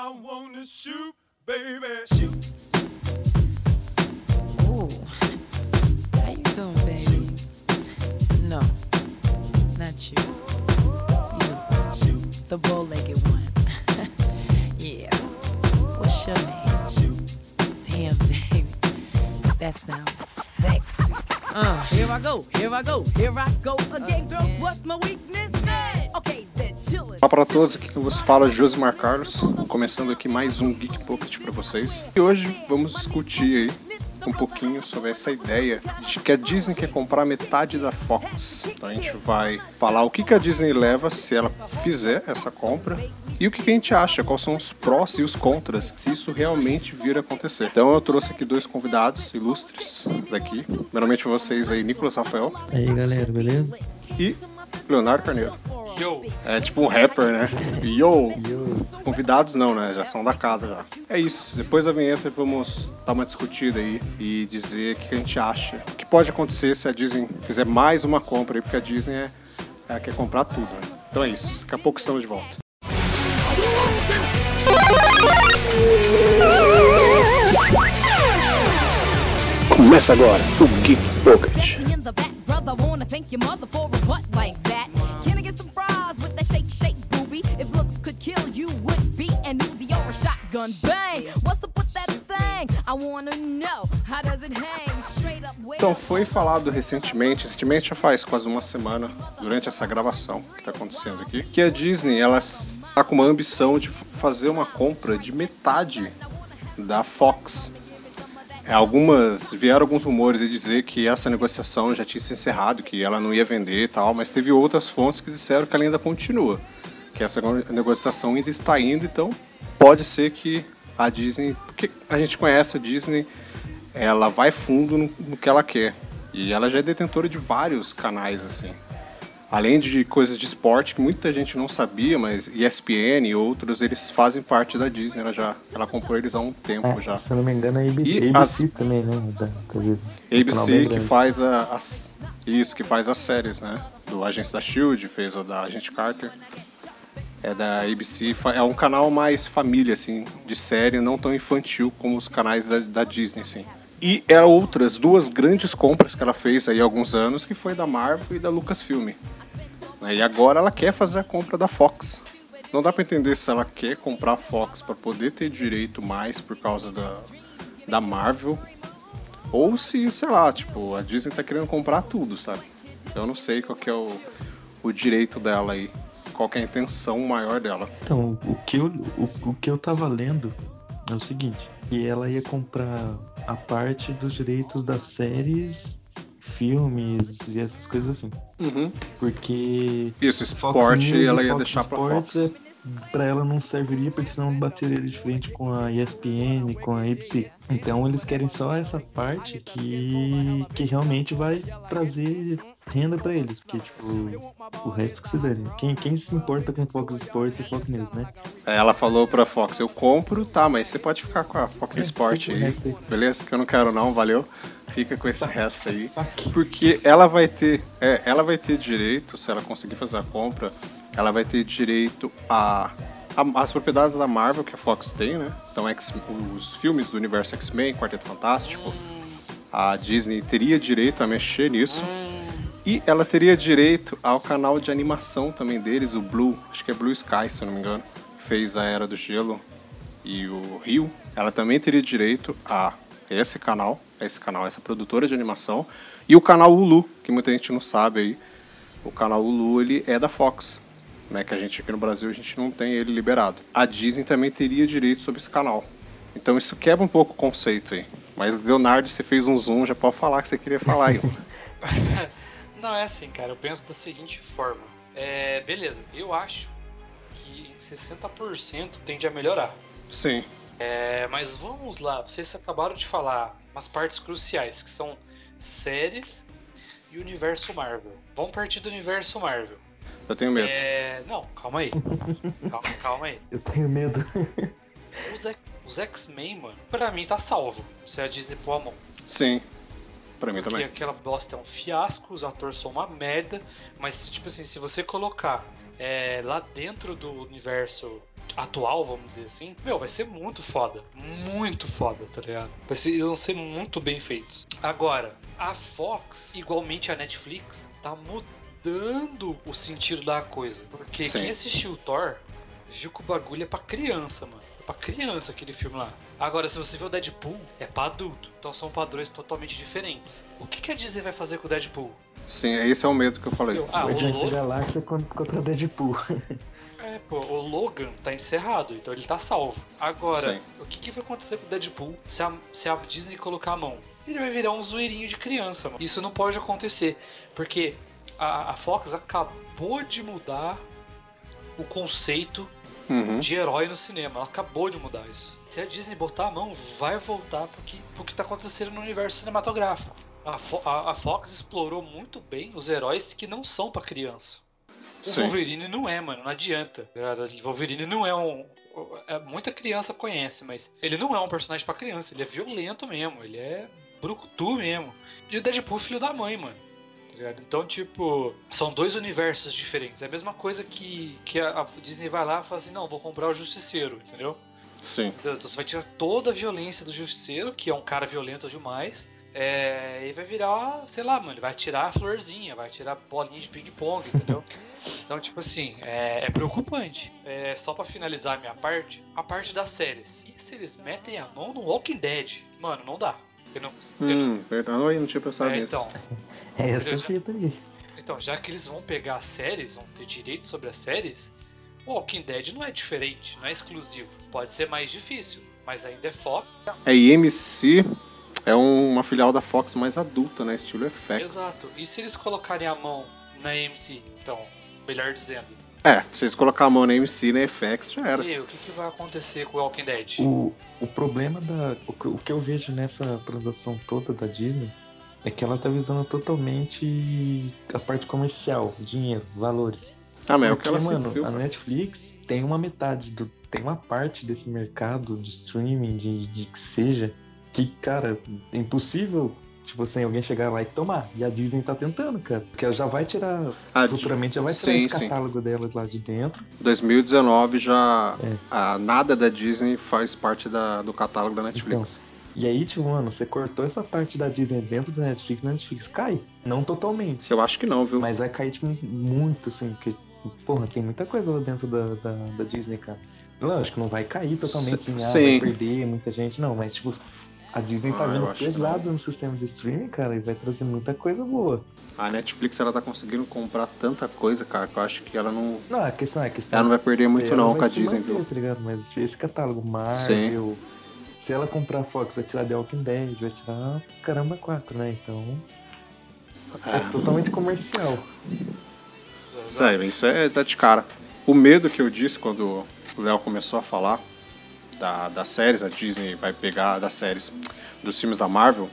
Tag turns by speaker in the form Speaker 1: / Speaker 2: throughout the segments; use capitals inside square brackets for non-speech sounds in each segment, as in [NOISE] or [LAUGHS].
Speaker 1: I wanna shoot, baby. Shoot.
Speaker 2: Ooh. How you doing, baby? No, not you. You, the bow-legged one. [LAUGHS] yeah. What's your name? Damn, [LAUGHS] baby. That sounds sexy. Uh, here I go, here I go, here I go again, girls. What's my weakness? Okay, then chillin'.
Speaker 3: Olá para todos, aqui que você fala é Josimar Carlos, começando aqui mais um Geek Pocket para vocês. E hoje vamos discutir aí um pouquinho sobre essa ideia de que a Disney quer comprar metade da Fox. Então a gente vai falar o que, que a Disney leva se ela fizer essa compra e o que, que a gente acha, quais são os prós e os contras, se isso realmente vir a acontecer. Então eu trouxe aqui dois convidados ilustres daqui, primeiramente vocês aí, Nicolas Rafael
Speaker 4: E aí galera, beleza?
Speaker 3: e Leonardo Carneiro.
Speaker 5: Yo,
Speaker 3: É tipo um rapper, né? Yo!
Speaker 4: Eu,
Speaker 3: Convidados não, né? Já são da casa já. É isso. Depois da vinheta vamos dar uma discutida aí e dizer o que a gente acha. O que pode acontecer se a Disney fizer mais uma compra aí, porque a Disney é, ela quer comprar tudo, né? Então é isso. Daqui a pouco estamos de volta.
Speaker 6: Começa agora o Geek Pocket.
Speaker 3: Então foi falado recentemente, recentemente já faz quase uma semana, durante essa gravação que está acontecendo aqui, que a Disney ela está com uma ambição de fazer uma compra de metade da Fox. É, Algumas vieram alguns rumores de dizer que essa negociação já tinha se encerrado, que ela não ia vender e tal, mas teve outras fontes que disseram que ela ainda continua, que essa negociação ainda está indo, então pode ser que a Disney, porque a gente conhece a Disney, ela vai fundo no, no que ela quer e ela já é detentora de vários canais assim. Além de coisas de esporte que muita gente não sabia, mas ESPN e outros, eles fazem parte da Disney. Ela já ela comprou eles há um tempo
Speaker 4: é,
Speaker 3: já.
Speaker 4: se eu não me engano, é ABC,
Speaker 3: E
Speaker 4: ABC
Speaker 3: as-
Speaker 4: também, né? Da,
Speaker 3: ABC que faz a, as isso que faz as séries, né? Do Agentes da Shield, fez a da Agente Carter. É da ABC, é um canal mais família assim, de série, não tão infantil como os canais da, da Disney assim. E eram outras duas grandes compras que ela fez aí há alguns anos, que foi da Marvel e da Lucasfilm. né? E agora ela quer fazer a compra da Fox. Não dá pra entender se ela quer comprar a Fox para poder ter direito mais por causa da, da Marvel ou se, sei lá, tipo, a Disney tá querendo comprar tudo, sabe? Eu não sei qual que é o, o direito dela aí. Qual que é a intenção maior dela.
Speaker 4: Então, o que, eu, o, o que eu tava lendo é o seguinte, que ela ia comprar a parte dos direitos das séries, filmes e essas coisas assim.
Speaker 3: Uhum.
Speaker 4: Porque
Speaker 3: Isso, esporte
Speaker 4: News
Speaker 3: ela ia
Speaker 4: Fox
Speaker 3: deixar pra Fox.
Speaker 4: é- Pra ela não serviria porque senão bateria de frente com a ESPN, com a ABC. Então eles querem só essa parte que, que realmente vai trazer renda pra eles. Porque, tipo, o resto que se dane. Quem, quem se importa com Fox Sports e Fox News, né?
Speaker 3: Aí Ela falou pra Fox, eu compro, tá, mas você pode ficar com a Fox
Speaker 4: É,
Speaker 3: Sport
Speaker 4: fica o
Speaker 3: aí.
Speaker 4: aí.
Speaker 3: Beleza? Que eu não quero não, valeu. Fica com esse resto aí.
Speaker 4: Fuck.
Speaker 3: Porque ela vai ter, é, ela vai ter direito, se ela conseguir fazer a compra, ela vai ter direito a, as propriedades da Marvel que a Fox tem, né? Então os filmes do universo X-Men, Quarteto Fantástico, a Disney teria direito a mexer nisso. E ela teria direito ao canal de animação também deles, o Blue, acho que é Blue Sky, se eu não me engano, fez a Era do Gelo e o Rio. Ela também teria direito a esse canal, a esse canal, essa produtora de animação, e o canal Hulu, que muita gente não sabe aí. O canal Hulu, ele é da Fox, né, que a gente aqui no Brasil a gente não tem ele liberado. A Disney também teria direito sobre esse canal. Então isso quebra um pouco o conceito aí. Mas Leonardo, você fez um zoom, já pode falar que você queria falar aí. [LAUGHS]
Speaker 5: não é assim, cara. Eu penso da seguinte forma. É, beleza, eu acho que 60% tende a melhorar.
Speaker 3: Sim.
Speaker 5: É, mas vamos lá, vocês acabaram de falar umas partes cruciais, que são séries e universo Marvel. Vamos partir do universo Marvel.
Speaker 3: Eu tenho medo.
Speaker 5: É, não, calma aí. calma, calma aí. [LAUGHS]
Speaker 4: Eu tenho medo.
Speaker 5: Os, X- os X-Men, mano, pra mim tá salvo. Se a Disney pôr a mão.
Speaker 3: Sim. Pra mim
Speaker 5: Porque
Speaker 3: também.
Speaker 5: aquela bosta é um fiasco, os atores são uma merda, mas tipo assim, se você colocar é, lá dentro do universo atual, vamos dizer assim, meu, vai ser muito foda. Muito foda, tá ligado? Vai ser, eles vão ser muito bem feitos. Agora, a Fox, igualmente a Netflix, tá mudando o sentido da coisa. Porque
Speaker 3: Sim.
Speaker 5: quem assistiu o Thor viu que o bagulho é pra criança, mano. É pra criança aquele filme lá. Agora, se você vê o Deadpool, é pra adulto. Então são padrões totalmente diferentes. O que, que a Disney vai fazer com o Deadpool?
Speaker 3: Sim, esse é o medo que eu falei.
Speaker 5: Ah, o
Speaker 4: Guardiões da
Speaker 5: Logan.
Speaker 4: Galáxia contra, contra Deadpool. [LAUGHS]
Speaker 5: É, pô, o Logan tá encerrado, então ele tá salvo. Agora,
Speaker 3: Sim.
Speaker 5: o que, que vai acontecer com o Deadpool se a, se a Disney colocar a mão? Ele vai virar um zoeirinho de criança, mano. Isso não pode acontecer, porque a, a Fox acabou de mudar o conceito
Speaker 3: Uhum.
Speaker 5: de herói no cinema. Ela acabou de mudar isso. Se a Disney botar a mão, vai voltar pro que, pro que tá acontecendo no universo cinematográfico. A, Fo- a- a Fox explorou muito bem os heróis que não são pra criança. O
Speaker 3: Sim.
Speaker 5: Wolverine não é, mano, não adianta. O Wolverine não é um. é- muita criança conhece, mas ele não é um personagem pra criança, ele é violento mesmo, ele é brucutu mesmo. E o Deadpool filho da mãe, mano. Ligado? Então, tipo, são dois universos diferentes. É a mesma coisa que, que a, a Disney vai lá e fala assim: não, vou comprar o Justiceiro, entendeu?
Speaker 3: Sim.
Speaker 5: Então você vai tirar toda a violência do Justiceiro, que é um cara violento demais. É, e vai virar, sei lá, mano, ele vai tirar a florzinha, vai tirar bolinha de ping-pong, entendeu? [LAUGHS] então, tipo assim, é, é preocupante. É, só pra finalizar a minha parte, a parte das séries. E se eles metem a mão no Walking Dead? Mano, não dá. Eu não,
Speaker 3: Hum, verdade, eu não tinha pensado
Speaker 5: é,
Speaker 3: nisso.
Speaker 5: então,
Speaker 4: É essa
Speaker 5: já-
Speaker 4: fita aí.
Speaker 5: então, já que eles vão pegar as séries, vão ter direito sobre as séries, o Walking Dead não é diferente, não é exclusivo. Pode ser mais difícil, mas ainda é Fox.
Speaker 3: É, e MC é um- uma filial da Fox mais adulta, né? Estilo FX.
Speaker 5: Exato. E se eles colocarem a mão na AMC? Então, melhor dizendo.
Speaker 3: É, se eles colocar a mão na MC, na FX, já era.
Speaker 5: E aí, o que, que vai acontecer com o Walking Dead?
Speaker 4: O, o problema da. O, que- o que eu vejo nessa transação toda da Disney é que ela tá visando totalmente a parte comercial, dinheiro, valores.
Speaker 3: Ah, mas é o que
Speaker 4: Porque,
Speaker 3: ela
Speaker 4: mano,
Speaker 3: viu.
Speaker 4: a Netflix tem uma metade do. Tem uma parte desse mercado de streaming, de, de que seja, que, cara, é impossível, tipo assim, alguém chegar lá e tomar. E a Disney tá tentando, cara. Porque ela já vai tirar.
Speaker 3: De-
Speaker 4: futuramente já vai tirar
Speaker 3: sim,
Speaker 4: esse
Speaker 3: sim.
Speaker 4: catálogo dela lá de dentro.
Speaker 3: 2019 já.
Speaker 4: É.
Speaker 3: a nada da Disney faz parte da- do catálogo da Netflix.
Speaker 4: E aí, tipo, mano, você cortou essa parte da Disney dentro da Netflix, a Netflix cai. Não totalmente.
Speaker 3: Eu acho que não, viu?
Speaker 4: Mas vai cair, tipo, muito, assim, porque, porra, tem muita coisa lá dentro da, da, da Disney, cara. Lógico, não vai cair totalmente,
Speaker 3: Sim.
Speaker 4: assim, ah,
Speaker 3: Sim.
Speaker 4: vai perder muita gente, não, mas, tipo, a Disney tá
Speaker 3: Ah,
Speaker 4: vindo
Speaker 3: que
Speaker 4: pesado no sistema de streaming, cara, e vai trazer muita coisa boa.
Speaker 3: A Netflix ela tá conseguindo comprar tanta coisa, cara, que eu acho que ela não.
Speaker 4: Não, a questão é a questão.
Speaker 3: Ela não vai perder muito não com a Disney,
Speaker 4: manter,
Speaker 3: viu?
Speaker 4: tá ligado? Mas esse catálogo Marvel,
Speaker 3: Sim.
Speaker 4: se ela comprar a Fox, vai tirar The Walking Dead, vai tirar caramba 4, né? Então, é totalmente comercial.
Speaker 3: Aí, isso é tá de cara. O medo que eu disse quando o Léo começou a falar da, das séries, a Disney vai pegar das séries dos filmes da Marvel,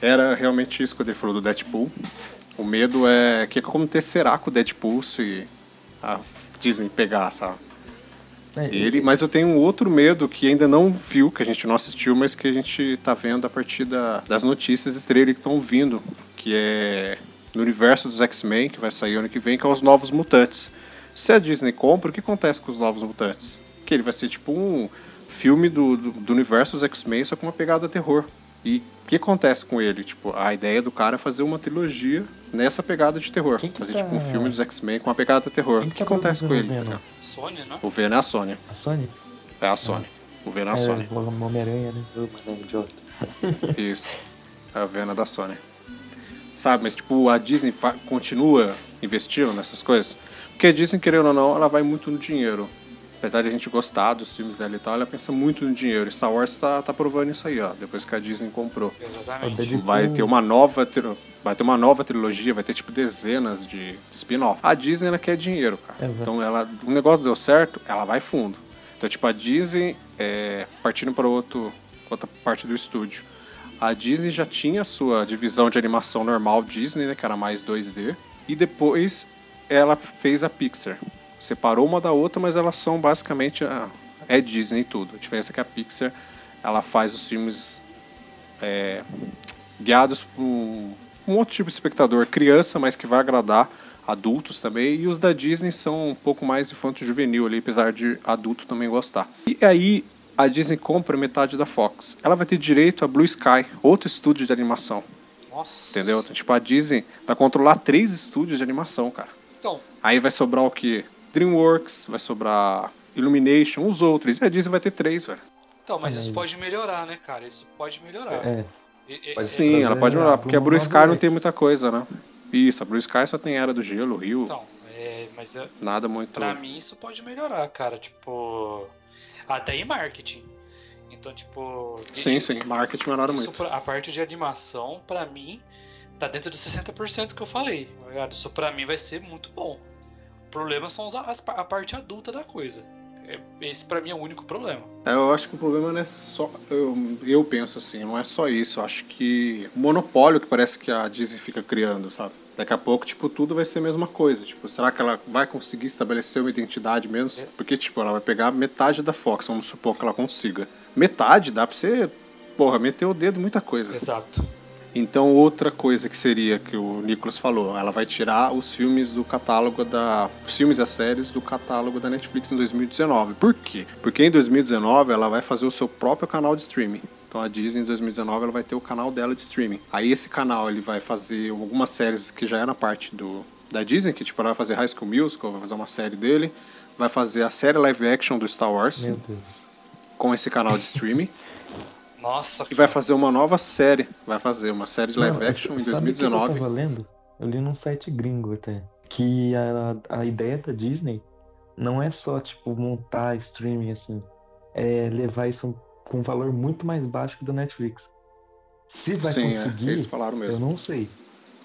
Speaker 3: era realmente isso quando ele falou do Deadpool. O medo é o que acontecerá com o Deadpool se a Disney pegar, sabe?
Speaker 4: É,
Speaker 3: Ele, mas eu tenho um outro medo que ainda não viu, que a gente não assistiu, mas que a gente tá vendo a partir da- das notícias e trailer que estão vindo, que é no universo dos X-Men, que vai sair ano que vem, que é os Novos Mutantes. Se a Disney compra, o que acontece com os Novos Mutantes? Que ele vai ser tipo um filme do, do, do universo dos X-Men, só com uma pegada terror. E o que acontece com ele? Tipo, a ideia do cara é fazer uma trilogia nessa pegada de terror.
Speaker 4: Quem que
Speaker 3: fazer
Speaker 4: tá-
Speaker 3: tipo um filme dos X-Men com uma pegada terror.
Speaker 4: Quem
Speaker 3: O
Speaker 4: que
Speaker 3: que
Speaker 4: tá
Speaker 3: acontece com ele? tá?
Speaker 5: Sony, né?
Speaker 3: O Venom é a Sony.
Speaker 4: A Sony?
Speaker 3: É a Sony. O Venom é a Sony.
Speaker 4: É, o Homem-Aranha, né? [LAUGHS] [LAUGHS]
Speaker 3: Isso. É a Venom da Sony. Sabe, mas tipo, a Disney continua investindo nessas coisas. Porque a Disney, querendo ou não, ela vai muito no dinheiro. Apesar de a gente gostar dos filmes dela e tal, ela pensa muito no dinheiro. Star Wars tá, tá provando isso aí, ó. Depois que a Disney comprou.
Speaker 5: Exatamente.
Speaker 3: Vai ter uma nova vai ter uma nova trilogia, vai ter tipo dezenas de spin-off. A Disney ela quer dinheiro, cara.
Speaker 4: É,
Speaker 3: então ela, o negócio deu certo, ela vai fundo. Então tipo a Disney é, partindo para outro outra parte do estúdio. A Disney já tinha a sua divisão de animação normal Disney, né, que era mais 2D, e depois ela fez a Pixar. Separou uma da outra, mas elas são basicamente a, é Disney e tudo. A diferença é que a Pixar ela faz os filmes é, guiados por um, um outro tipo de espectador, criança, mas que vai agradar adultos também, e os da Disney são um pouco mais infanto-juvenil ali, apesar de adulto também gostar. E aí a Disney compra metade da Fox. Ela vai ter direito a Blue Sky, outro estúdio de animação,
Speaker 5: Nossa.
Speaker 3: entendeu? Então, tipo, a Disney vai controlar três estúdios de animação, cara.
Speaker 5: Então,
Speaker 3: Aí vai sobrar o quê? DreamWorks, vai sobrar Illumination, os outros. E a Disney vai ter três, velho.
Speaker 5: então mas isso pode melhorar, né, cara? Isso pode melhorar.
Speaker 4: É,
Speaker 5: E- e-
Speaker 4: Pode
Speaker 5: e-
Speaker 3: Sim, ela pode melhorar, porque a
Speaker 4: Blue
Speaker 3: Sky não tem muita coisa, né? Isso, a Blue Sky só tem Era do Gelo, Rio,
Speaker 5: Então, é, mas é,
Speaker 3: nada muito.
Speaker 5: pra mim isso pode melhorar, cara. Tipo, até em marketing. Então, tipo.
Speaker 3: Sim, sim, marketing melhora
Speaker 5: isso
Speaker 3: muito.
Speaker 5: pra- a parte de animação, pra mim, tá dentro dos 60% que eu falei. tá ligado? Isso pra mim vai ser muito bom. O problema são as- a parte adulta da coisa. É- Esse pra mim é o único problema.
Speaker 3: É, Eu acho que o problema não é só. Eu, eu penso assim, não é só isso. Eu acho que o monopólio que parece que a Disney fica criando, sabe? Daqui a pouco, tipo, tudo vai ser a mesma coisa. Tipo, será que ela vai conseguir estabelecer uma identidade mesmo? Porque, tipo, ela vai pegar metade da Fox, vamos supor que ela consiga. Metade dá pra você, porra, meter o dedo em muita coisa.
Speaker 5: Exato.
Speaker 3: Então, outra coisa que seria que o Nicolas falou, ela vai tirar os filmes do catálogo da. Os filmes e as séries do catálogo da Netflix em 2019. Por quê? Porque em 2019 ela vai fazer o seu próprio canal de streaming. Então a Disney em 2019 ela vai ter o canal dela de streaming. Aí esse canal ele vai fazer algumas séries que já é na parte do da Disney, que tipo ela vai fazer High School Musical, vai fazer uma série dele, vai fazer a série live action do Star Wars com esse canal de streaming [LAUGHS]
Speaker 5: Nossa,
Speaker 3: e vai fazer uma nova série, vai fazer uma série de live
Speaker 4: Não,
Speaker 3: action em
Speaker 4: sabe o que
Speaker 3: 2019.
Speaker 4: Eu tava lendo? Eu li num site gringo até. Que a, a ideia da Disney não é só, tipo, montar streaming assim. É levar isso com um valor muito mais baixo que do Netflix. Se vai
Speaker 3: Sim, é,
Speaker 4: conseguir,
Speaker 3: eles falaram
Speaker 4: eu
Speaker 3: mesmo.
Speaker 4: não sei.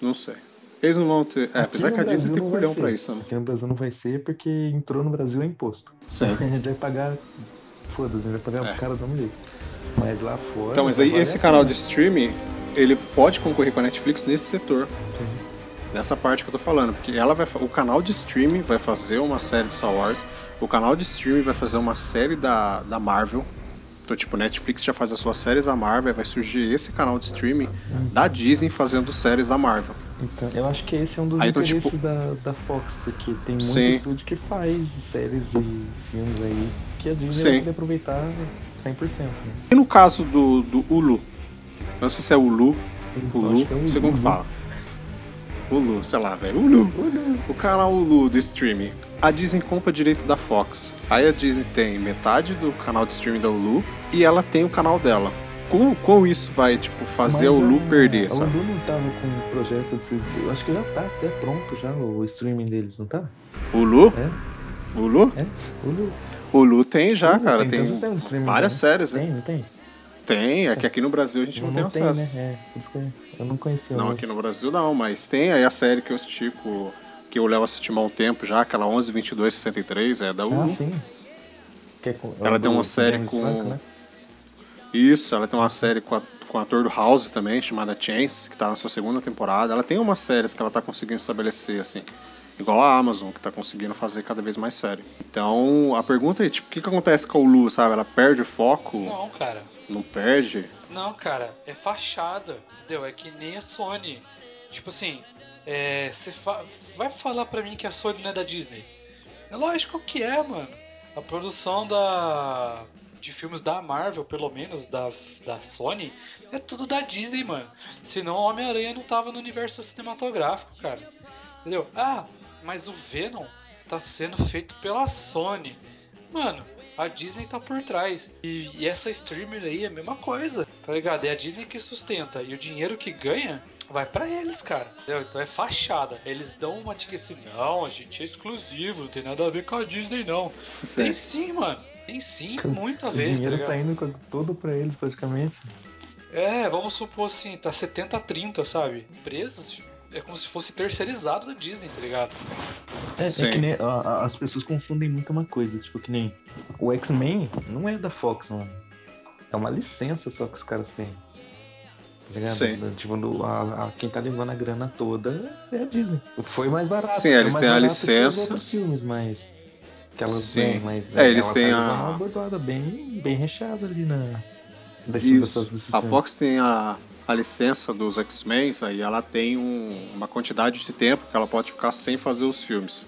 Speaker 3: Não sei. Eles não vão ter. É, apesar que a Disney tem culhão pra isso, né?
Speaker 4: Aqui no Brasil não vai ser porque entrou no Brasil é imposto.
Speaker 3: Sim.
Speaker 4: A gente vai pagar. Foda-se, vai pagar
Speaker 3: É.
Speaker 4: cara do jeito. Mas lá fora.
Speaker 3: Então, mas aí esse
Speaker 4: a
Speaker 3: canal de streaming, ele pode concorrer com a Netflix nesse setor.
Speaker 4: Sim.
Speaker 3: Nessa parte que eu tô falando. Porque ela vai. O canal de streaming vai fazer uma série de Star Wars. O canal de streaming vai fazer uma série da, da Marvel. Então, tipo, Netflix já faz as suas séries da Marvel, vai surgir esse canal de streaming da Disney fazendo séries da Marvel.
Speaker 4: Então, eu acho que esse é um dos
Speaker 3: Aí, então,
Speaker 4: interesses
Speaker 3: tipo-
Speaker 4: da, da Fox, porque tem muito
Speaker 3: Sim.
Speaker 4: estúdio que faz séries e filmes aí que a Disney
Speaker 3: Sim.
Speaker 4: vai poder aproveitar 100%. Né?
Speaker 3: E no caso do, do Hulu? Eu não sei se é Hulu,
Speaker 4: acho que é o
Speaker 3: não sei como fala. Hulu, sei lá, velho. Hulu. O canal Hulu do streaming. A Disney compra direito da Fox. Aí a Disney tem metade do canal de streaming da Hulu e ela tem o canal dela. Com, com isso vai, tipo, fazer
Speaker 4: Mas
Speaker 3: a Hulu
Speaker 4: a-
Speaker 3: perder,
Speaker 4: A
Speaker 3: sabe?
Speaker 4: Hulu não tava com um projeto de. Eu acho que já tá até pronto já o streaming deles, não tá?
Speaker 3: Hulu?
Speaker 4: É?
Speaker 3: Hulu?
Speaker 4: É? Hulu.
Speaker 3: Hulu tem já, cara.
Speaker 4: tem
Speaker 3: Tem
Speaker 4: de streaming,
Speaker 3: várias
Speaker 4: né?
Speaker 3: séries, né?
Speaker 4: Tem, não tem?
Speaker 3: Tem, é que aqui no Brasil a gente não, tem acesso.
Speaker 4: né? É, eu- não conhecia.
Speaker 3: Não,
Speaker 4: o-
Speaker 3: aqui no Brasil não, mas tem aí a série que eu assisti que o Léo assistiu há um tempo já, aquela 11, 22, 63, é da Hulu.
Speaker 4: Ah, sim. É com- é
Speaker 3: Ela
Speaker 4: o
Speaker 3: tem uma série com-
Speaker 4: Franco, né?
Speaker 3: Isso, ela tem uma série com, a, com o ator do House também, chamada Chance, que tá na sua segunda temporada. Ela tem umas séries que ela tá conseguindo estabelecer, assim. Igual a Amazon, que tá conseguindo fazer cada vez mais série. Então, a pergunta é, tipo, o que, que acontece com a Hulu, sabe? Ela perde o foco?
Speaker 5: Não, cara.
Speaker 3: Não perde?
Speaker 5: Não, cara, é fachada, entendeu? É que nem a Sony. Tipo assim, é, você fa- vai falar pra mim que a Sony não é da Disney? É lógico que é, mano. A produção da de filmes da Marvel, pelo menos da, da Sony, é tudo da Disney, mano. Senão o Homem-Aranha não tava no universo cinematográfico, cara. Entendeu? Ah, mas o Venom tá sendo feito pela Sony. Mano, a Disney tá por trás. E, e essa streamer aí é a mesma coisa, tá ligado? É a Disney que sustenta. E o dinheiro que ganha vai pra eles, cara. Entendeu? Então é fachada. Eles dão uma tica assim, não, a gente é exclusivo, não tem nada a ver com a Disney, não. Tem sim, mano. Tem sim, [LAUGHS] muito a
Speaker 4: O
Speaker 5: ver, tá
Speaker 4: dinheiro
Speaker 5: ligado?
Speaker 4: tá indo todo pra eles, praticamente.
Speaker 5: É, vamos supor assim, tá 70-30, sabe? Empresas é como se fosse terceirizado da Disney, tá ligado?
Speaker 4: É, é que nem. a- a- as pessoas confundem muito uma coisa, tipo, que nem. O X-Men não é da Fox, não. É uma licença só que os caras têm. Tá ligado?
Speaker 3: Sim.
Speaker 4: Tipo, no- a, a- quem tá levando a grana toda é a Disney. Foi mais barato.
Speaker 3: Sim, eles têm a
Speaker 4: que
Speaker 3: licença.
Speaker 4: outros filmes, mas. Que elas
Speaker 3: Sim.
Speaker 4: têm, mas.
Speaker 3: É, eles têm a-
Speaker 4: Uma bordoada bem, bem recheada ali na. Dessas- desses
Speaker 3: A
Speaker 4: filmes.
Speaker 3: Fox tem a, a licença dos X-Men, aí ela tem um- uma quantidade de tempo que ela pode ficar sem fazer os filmes.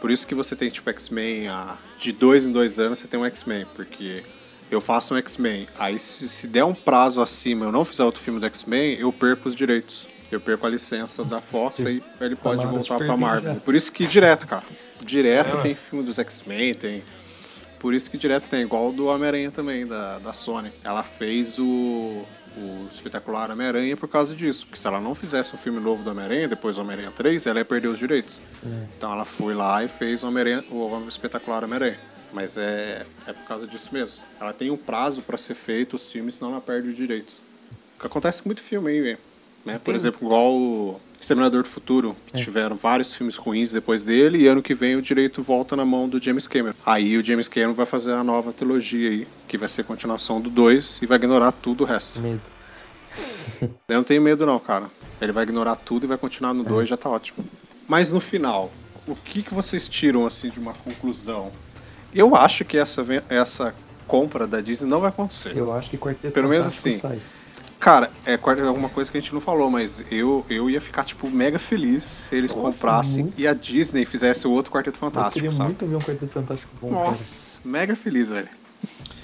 Speaker 3: Por isso que você tem tipo X-Men ah, de dois em dois anos você tem um X-Men, porque eu faço um X-Men, aí se, se der um prazo acima eu não fizer outro filme do X-Men, eu perco os direitos. Eu perco a licença da Fox, aí ele pode
Speaker 4: Tomara
Speaker 3: voltar pra
Speaker 4: perder
Speaker 3: Marvel.
Speaker 4: já.
Speaker 3: Por isso que direto, cara. Direto
Speaker 5: É,
Speaker 3: tem filme dos X-Men, tem. Por isso que direto tem, igual o do Homem-Aranha também, da, da Sony. Ela fez o, o espetacular Homem-Aranha por causa disso. Porque se ela não fizesse um filme novo do Homem-Aranha, depois do Homem-Aranha 3, ela ia perder os direitos. Então ela foi lá e fez o, o espetacular Homem-Aranha. Mas é, é por causa disso mesmo. Ela tem um prazo pra ser feito os filmes, senão ela perde os direitos. O que acontece com muito filme aí. Né? Por exemplo, igual o Exterminador do Futuro, que tiveram vários filmes ruins depois dele, e ano que vem o direito volta na mão do James Cameron. Aí o James Cameron vai fazer a nova trilogia aí, que vai ser a continuação do 2 e vai ignorar tudo o resto.
Speaker 4: Medo. [LAUGHS]
Speaker 3: Eu não tenho medo não, cara. Ele vai ignorar tudo e vai continuar no 2, já tá ótimo. Mas no final, o que, que vocês tiram assim de uma conclusão? Eu acho que essa, essa compra da Disney não vai acontecer.
Speaker 4: Eu acho que Quarteto
Speaker 3: Pelo menos assim.
Speaker 4: sai.
Speaker 3: Cara, é alguma coisa que a gente não falou, mas eu, eu ia ficar, tipo, mega feliz se eles
Speaker 4: Nossa,
Speaker 3: comprassem
Speaker 4: muito.
Speaker 3: e a Disney fizesse o outro Quarteto
Speaker 4: Eu
Speaker 3: Fantástico,
Speaker 4: queria
Speaker 3: sabe?
Speaker 4: muito ver um Quarteto Fantástico bom, cara.
Speaker 3: Nossa, mega feliz, velho.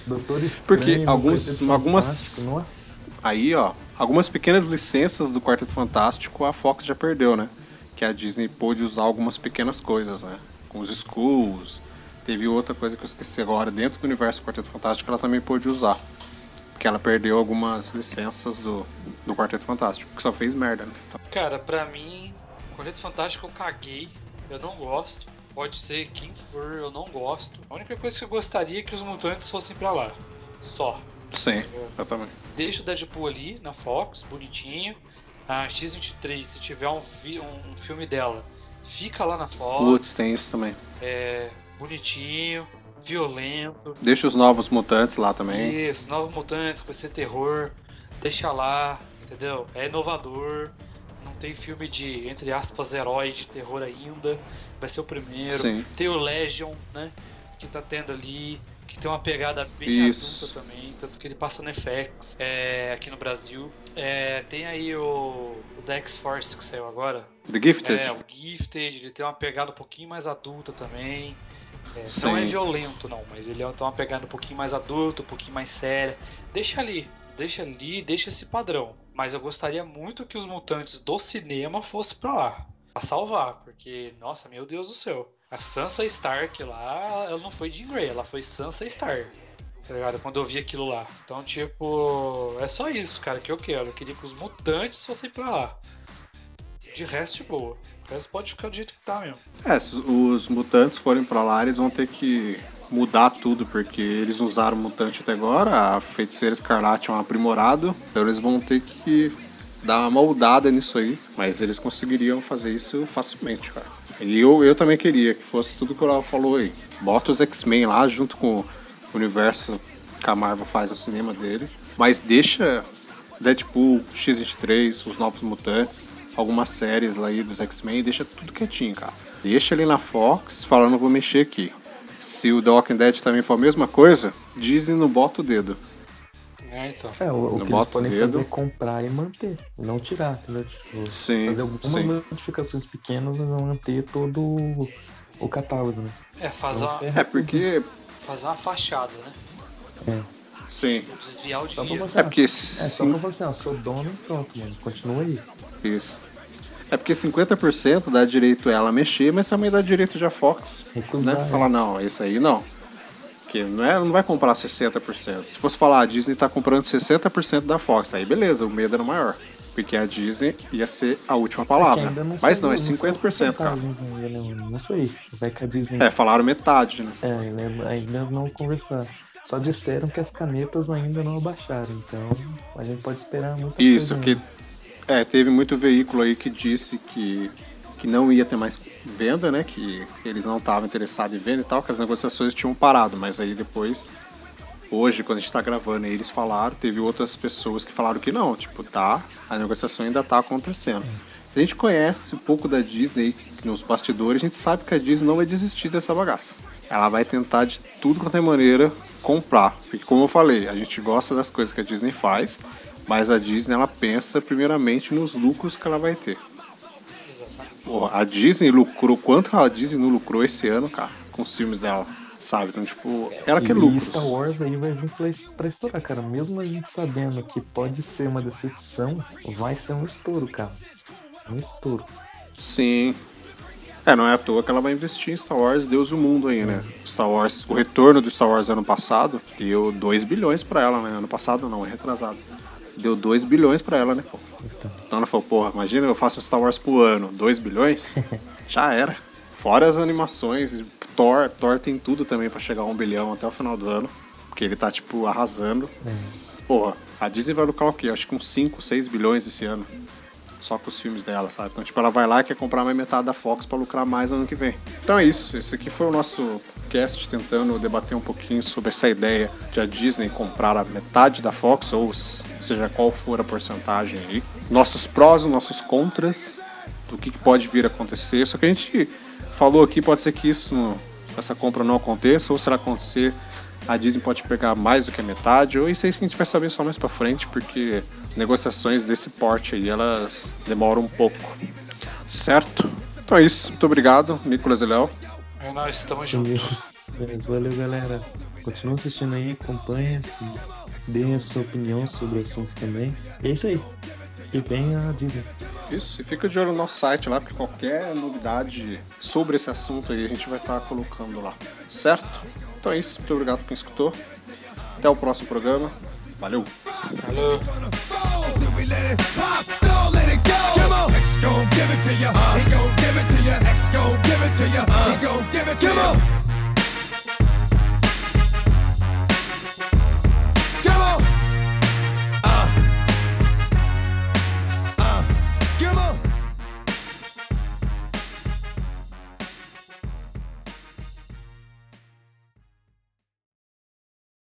Speaker 4: Doutor Estranho
Speaker 3: Porque alguns- algumas-. Aí, ó, algumas pequenas licenças do Quarteto Fantástico a Fox já perdeu, né? Que a Disney pôde usar algumas pequenas coisas, né? Com os Skulls. Teve outra coisa que eu esqueci agora, dentro do universo do Quarteto Fantástico, ela também pôde usar. Porque ela perdeu algumas licenças do, do Quarteto Fantástico, que só fez merda, né? Então,
Speaker 5: Cara, pra mim, Quarteto Fantástico eu caguei, eu não gosto. Pode ser quem for, eu não gosto. A única coisa que eu gostaria é que os mutantes fossem pra lá. Só.
Speaker 3: sim, eu também.
Speaker 5: Deixa o Deadpool ali na Fox, bonitinho. A X-23, se tiver um, fi- um filme dela, fica lá na Fox.
Speaker 3: Putz, tem isso também.
Speaker 5: É, bonitinho, violento.
Speaker 3: Deixa os novos mutantes lá também.
Speaker 5: Isso, Novos Mutantes, vai ser terror. Deixa lá, entendeu? É inovador. Não tem filme de, entre aspas, herói de terror ainda. Vai ser o primeiro.
Speaker 3: Sim.
Speaker 5: Tem o Legion, né? Que tá tendo ali. Que tem uma pegada bem
Speaker 3: Isso.
Speaker 5: adulta também. Tanto que ele passa no FX é, aqui no Brasil. É, tem aí o, o da X-Force que saiu agora.
Speaker 3: The Gifted?
Speaker 5: É, o Gifted, ele tem uma pegada um pouquinho mais adulta também. É, não é violento não, mas ele tem uma pegada um pouquinho mais adulta, um pouquinho mais séria. Deixa ali, deixa ali, deixa esse padrão. Mas eu gostaria muito que os mutantes do cinema fossem pra lá. Pra salvar, porque, nossa, meu Deus do céu. A Sansa Stark lá, ela não foi Jean Grey, ela foi Sansa Stark. Tá ligado? Quando eu vi aquilo lá. Então, tipo, é só isso, cara, que eu quero. Eu queria que os mutantes fossem pra lá. De resto, boa. O resto pode ficar do jeito que tá mesmo.
Speaker 3: É, se os mutantes forem pra lá, eles vão ter que mudar tudo, porque eles usaram mutante até agora, a feiticeira escarlate é um aprimorado, então eles vão ter que dar uma moldada nisso aí, mas eles conseguiriam fazer isso facilmente, cara. E eu, eu também queria que fosse tudo que o Léo falou aí. Bota os X-Men lá junto com o universo que a Marvel faz no cinema dele, mas deixa Deadpool, X-23, os Novos Mutantes, algumas séries lá aí dos X-Men, deixa tudo quietinho, cara. Deixa ali na Fox, fala, não vou mexer aqui. Se o The Walking Dead também for a mesma coisa, dizem não bota o dedo.
Speaker 5: É, então.
Speaker 4: É, o, o
Speaker 3: Não
Speaker 4: que eles
Speaker 3: bota o
Speaker 4: podem
Speaker 3: dedo.
Speaker 4: fazer é comprar e manter. e Não tirar, entendeu? Tipo,
Speaker 3: Sim,
Speaker 4: fazer algumas
Speaker 3: sim.
Speaker 4: modificações pequenas e não manter todo o, o catálogo, né?
Speaker 5: É, fazer uma,
Speaker 3: É porque.
Speaker 5: fazer uma fachada, né?
Speaker 3: Sim.
Speaker 5: Desviar o
Speaker 4: Só pra
Speaker 5: dinheiro.
Speaker 4: você,
Speaker 3: É porque
Speaker 4: é, só pra você, ó, sou dono e pronto, mano. Continua aí.
Speaker 3: Isso. É porque 50% dá direito a ela mexer, mas também dá direito de a Fox.
Speaker 4: Recusar,
Speaker 3: Né?
Speaker 4: é.
Speaker 3: Falar, não, esse aí não. Porque não, é, não vai comprar 60%. Se fosse falar, a Disney tá comprando 60% da Fox, aí beleza, o medo era maior. Porque a Disney ia ser a última
Speaker 4: Que
Speaker 3: palavra.
Speaker 4: não
Speaker 3: Mas não, é
Speaker 4: saiu
Speaker 3: 50%, cara.
Speaker 4: Não, não sei. Vai que a Disney.
Speaker 3: É, falaram metade, né?
Speaker 4: É, ainda, ainda não conversaram. Só disseram que as canetas ainda não abaixaram, então a gente pode esperar muita
Speaker 3: Isso, que é, teve muito veículo aí que disse que, que não ia ter mais venda, né? Que eles não estavam interessados em venda e tal, que as negociações tinham parado, mas aí depois, hoje, quando a gente tá gravando eles falaram, teve outras pessoas que falaram que não, tipo, tá, a negociação ainda tá acontecendo. Se a gente conhece um pouco da Disney nos bastidores, a gente sabe que a Disney não vai desistir dessa bagaça. Ela vai tentar de tudo quanto é maneira comprar. Porque como eu falei, a gente gosta das coisas que a Disney faz, Mas a Disney ela pensa primeiramente nos lucros que ela vai ter.
Speaker 5: Exatamente.
Speaker 3: Porra, a Disney lucrou quanto a Disney não lucrou esse ano, cara, com os filmes dela, sabe? Então, tipo, ela quer
Speaker 4: E
Speaker 3: lucros.
Speaker 4: Star Wars aí vai vir pra, pra estourar, cara. Mesmo a gente sabendo que pode ser uma decepção, vai ser um estouro, cara. Um estouro.
Speaker 3: Sim. É, não é à toa que ela vai investir em Star Wars Deus o Mundo aí, né? Star Wars, o retorno do Star Wars ano passado deu 2 bilhões pra ela, né? Ano passado não, é retrasado. Deu 2 bilhões pra ela, né, pô? Então ela falou, porra, imagina eu faço um Star Wars por ano, 2 bilhões? [LAUGHS] Já era. Fora as animações, Thor, Thor tem tudo também pra chegar a 1 bilhão até o final do ano. Porque ele tá, tipo, arrasando. Porra, a Disney vai lucrar o quê? Acho que uns 5, 6 bilhões esse ano. Só com os filmes dela, sabe? Então, tipo, ela vai lá e quer comprar mais metade da Fox pra lucrar mais ano que vem. Então é isso. Esse aqui foi o nosso cast tentando debater um pouquinho sobre essa ideia de a Disney comprar a metade da Fox, ou seja qual for a porcentagem aí. Nossos prós nossos contras do que que pode vir a acontecer. Só que a gente falou aqui, pode ser que isso, essa compra não aconteça, ou se ela acontecer, a Disney pode pegar mais do que a metade, ou isso aí a gente vai saber só mais pra frente, porque negociações desse porte aí, elas demoram um pouco. Certo? Então é isso. Muito obrigado, Nicolas e Léo.
Speaker 5: É nóis, estamos juntos.
Speaker 4: Valeu, galera. Continua assistindo aí, acompanha, deem a sua opinião sobre o assunto também. E é isso aí. E bem a Disney.
Speaker 3: Isso, e fica de olho no nosso site lá, porque qualquer novidade sobre esse assunto aí a gente vai estar colocando lá. Certo? Então é isso. Muito obrigado por quem escutou. Até o próximo programa. Valeu!
Speaker 5: Falou.
Speaker 1: Gon' give it to you. He gon' give it to you. X gon' give it to you. He gon' give it to you.